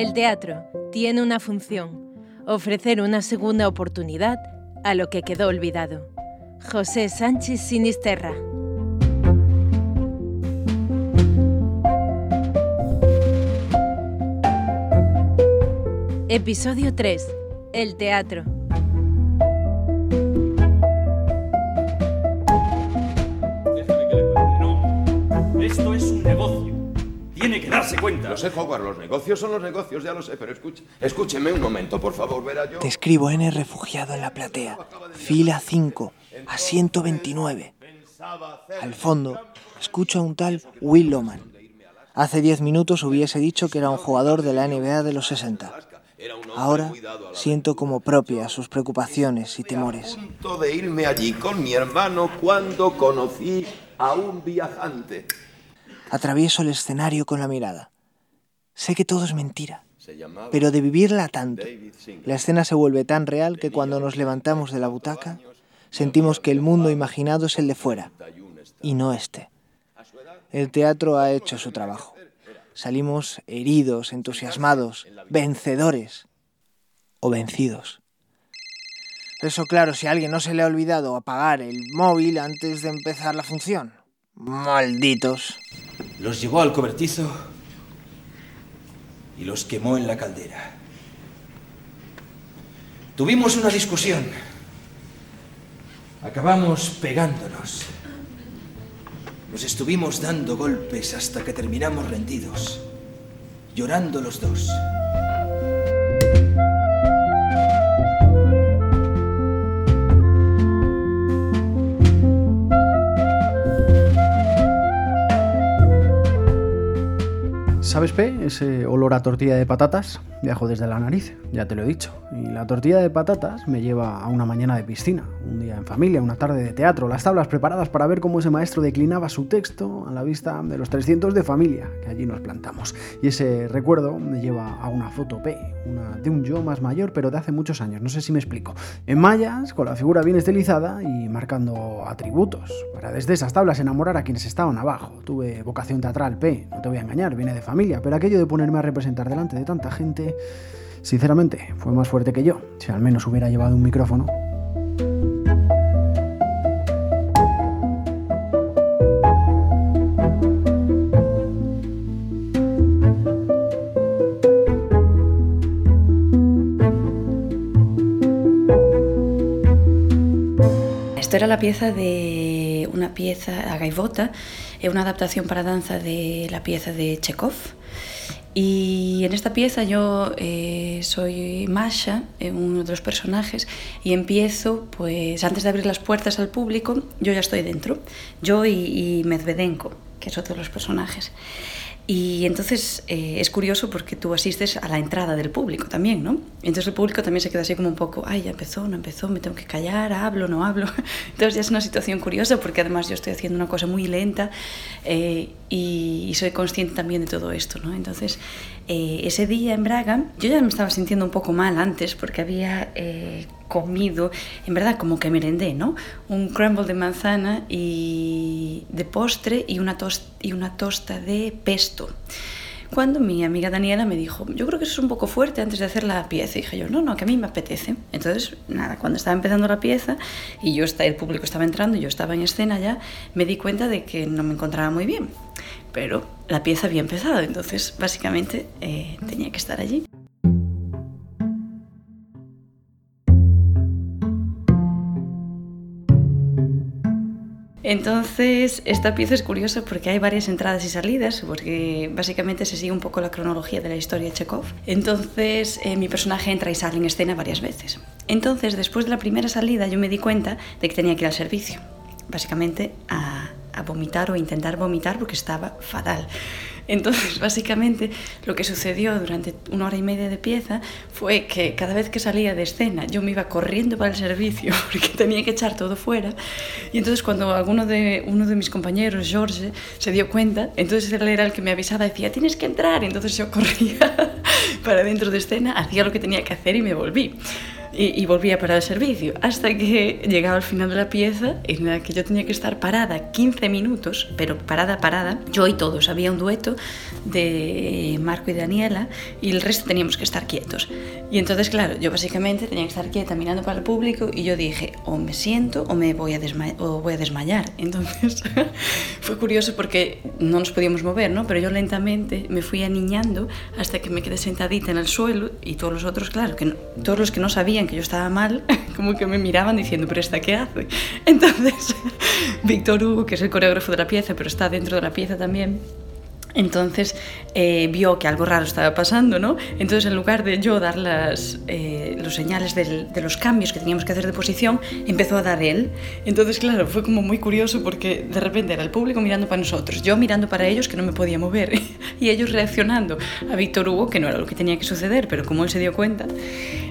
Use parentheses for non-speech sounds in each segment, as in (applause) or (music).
El teatro tiene una función, ofrecer una segunda oportunidad a lo que quedó olvidado. José Sánchez Sinisterra. Episodio 3. El teatro. Esto es. Tiene que darse cuenta. Lo sé, Howard, los negocios son los negocios, ya lo sé, pero escuche, escúcheme un momento, por favor, verá yo. Te escribo N refugiado en la platea. Fila 5, asiento 29. Al fondo, escucho a un tal Will Loman. Hace 10 minutos hubiese dicho que era un jugador de la NBA de los 60. Ahora siento como propias sus preocupaciones y temores. A punto de irme allí con mi hermano cuando conocí a un viajante. Atravieso el escenario con la mirada. Sé que todo es mentira, pero de vivirla tanto, la escena se vuelve tan real que cuando nos levantamos de la butaca, sentimos que el mundo imaginado es el de fuera y no este. El teatro ha hecho su trabajo. Salimos heridos, entusiasmados, vencedores o vencidos. Eso claro, si a alguien no se le ha olvidado apagar el móvil antes de empezar la función. Malditos. Los llevó al cobertizo y los quemó en la caldera. Tuvimos una discusión. Acabamos pegándonos. Nos estuvimos dando golpes hasta que terminamos rendidos, llorando los dos. ¿Sabes, P? Ese olor a tortilla de patatas viajo desde la nariz, ya te lo he dicho. Y la tortilla de patatas me lleva a una mañana de piscina, un día en familia, una tarde de teatro, las tablas preparadas para ver cómo ese maestro declinaba su texto a la vista de los 300 de familia que allí nos plantamos. Y ese recuerdo me lleva a una foto P, una de un yo más mayor, pero de hace muchos años, no sé si me explico. En mallas, con la figura bien estilizada y marcando atributos, para desde esas tablas enamorar a quienes estaban abajo. Tuve vocación teatral P, no te voy a engañar, viene de familia, pero aquello de ponerme a representar delante de tanta gente, sinceramente, fue más fuerte que yo, si al menos hubiera llevado un micrófono. Esto era la pieza de una pieza, a gaivota, é unha adaptación para danza de la pieza de Chekhov. Y en esta pieza yo eh, soy Masha, eh, uno de los personajes, y empiezo, pues antes de abrir las puertas al público, yo ya estoy dentro, yo y, y Medvedenko, que es otro de los personajes. Y entonces eh, es curioso porque tú asistes a la entrada del público también, ¿no? Entonces el público también se queda así como un poco, ay, ya empezó, no empezó, me tengo que callar, hablo, no hablo. (laughs) Entonces ya es una situación curiosa porque además yo estoy haciendo una cosa muy lenta eh, y, y, soy consciente también de todo esto, ¿no? Entonces eh, ese día en Braga yo ya me estaba sintiendo un poco mal antes porque había eh, comido, en verdad como que merendé, ¿no? Un crumble de manzana y de postre y una, tos y una tosta de pesto. Cuando mi amiga Daniela me dijo, yo creo que eso es un poco fuerte antes de hacer la pieza, y dije yo, no, no, que a mí me apetece. Entonces, nada, cuando estaba empezando la pieza y yo el público estaba entrando y yo estaba en escena ya, me di cuenta de que no me encontraba muy bien. Pero la pieza había empezado, entonces básicamente eh, tenía que estar allí. Entonces, esta pieza es curiosa porque hay varias entradas y salidas, porque básicamente se sigue un poco la cronología de la historia de Chekhov. Entonces, eh, mi personaje entra y sale en escena varias veces. Entonces, después de la primera salida, yo me di cuenta de que tenía que ir al servicio, básicamente a, a vomitar o intentar vomitar porque estaba fatal. Entonces, (laughs) básicamente, lo que sucedió durante una hora y media de pieza fue que cada vez que salía de escena yo me iba corriendo para el servicio (laughs) porque tenía que echar todo fuera. Y entonces cuando alguno de, uno de mis compañeros, George, se dio cuenta, entonces él era el que me avisaba, decía, tienes que entrar. Entonces yo (laughs) corría para dentro de escena, hacía lo que tenía que hacer y me volví. Y, y volvía para el servicio. Hasta que llegaba al final de la pieza en la que yo tenía que estar parada 15 minutos, pero parada, parada, yo y todos. Había un dueto de Marco y Daniela y el resto teníamos que estar quietos. Y entonces, claro, yo básicamente tenía que estar quieta mirando para el público y yo dije, o me siento o me voy a, o voy a desmayar. (laughs) Entonces fue curioso porque no nos podíamos mover, ¿no? Pero yo lentamente me fui aniñando hasta que me quedé sentadita en el suelo y todos los otros, claro, que no, todos los que no sabían que yo estaba mal, (laughs) como que me miraban diciendo, pero ¿esta qué hace? (laughs) Entonces, (laughs) Víctor Hugo, que es el coreógrafo de la pieza, pero está dentro de la pieza también, entonces eh, vio que algo raro estaba pasando, ¿no? Entonces en lugar de yo dar las, eh, los señales del, de los cambios que teníamos que hacer de posición, empezó a dar él. Entonces claro, fue como muy curioso porque de repente era el público mirando para nosotros, yo mirando para ellos que no me podía mover y ellos reaccionando a Víctor Hugo, que no era lo que tenía que suceder, pero como él se dio cuenta.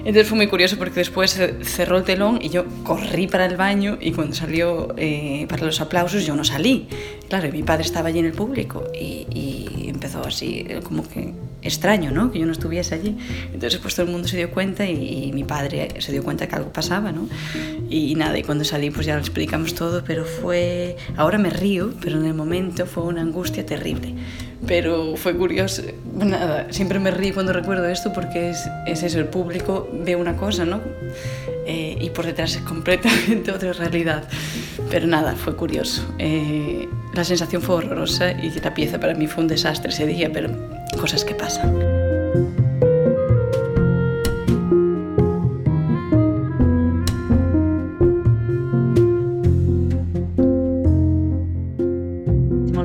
Entonces fue muy curioso porque después cerró el telón y yo corrí para el baño y cuando salió eh, para los aplausos yo no salí. Claro, y mi padre estaba allí en el público y, y empezó así, como que extraño, ¿no? Que yo no estuviese allí. Entonces pues todo el mundo se dio cuenta y, y mi padre se dio cuenta que algo pasaba, ¿no? Y, y nada, y cuando salí pues ya lo explicamos todo, pero fue... Ahora me río, pero en el momento fue una angustia terrible pero fue curioso. Nada, siempre me río cuando recuerdo esto porque es, es eso, el público ve una cosa, ¿no? Eh, y por detrás es completamente (laughs) otra realidad. Pero nada, fue curioso. Eh, la sensación fue horrorosa y la pieza para mí fue un desastre ese día, pero cosas que pasan.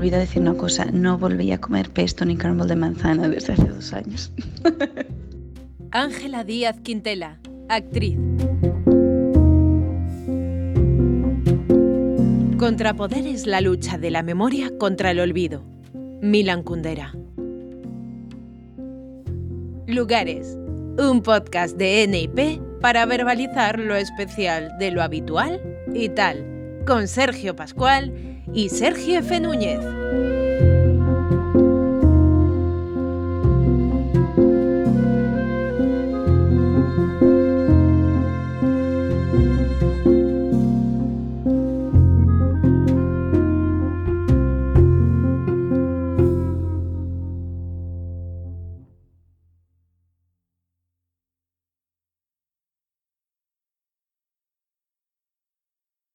Decir una cosa, no volví a comer pesto ni caramel de manzana desde hace dos años. (laughs) Ángela Díaz Quintela, actriz. Contrapoderes la lucha de la memoria contra el olvido. Milan Kundera. Lugares. Un podcast de NIP para verbalizar lo especial de lo habitual y tal. Con Sergio Pascual y Sergio F. Núñez.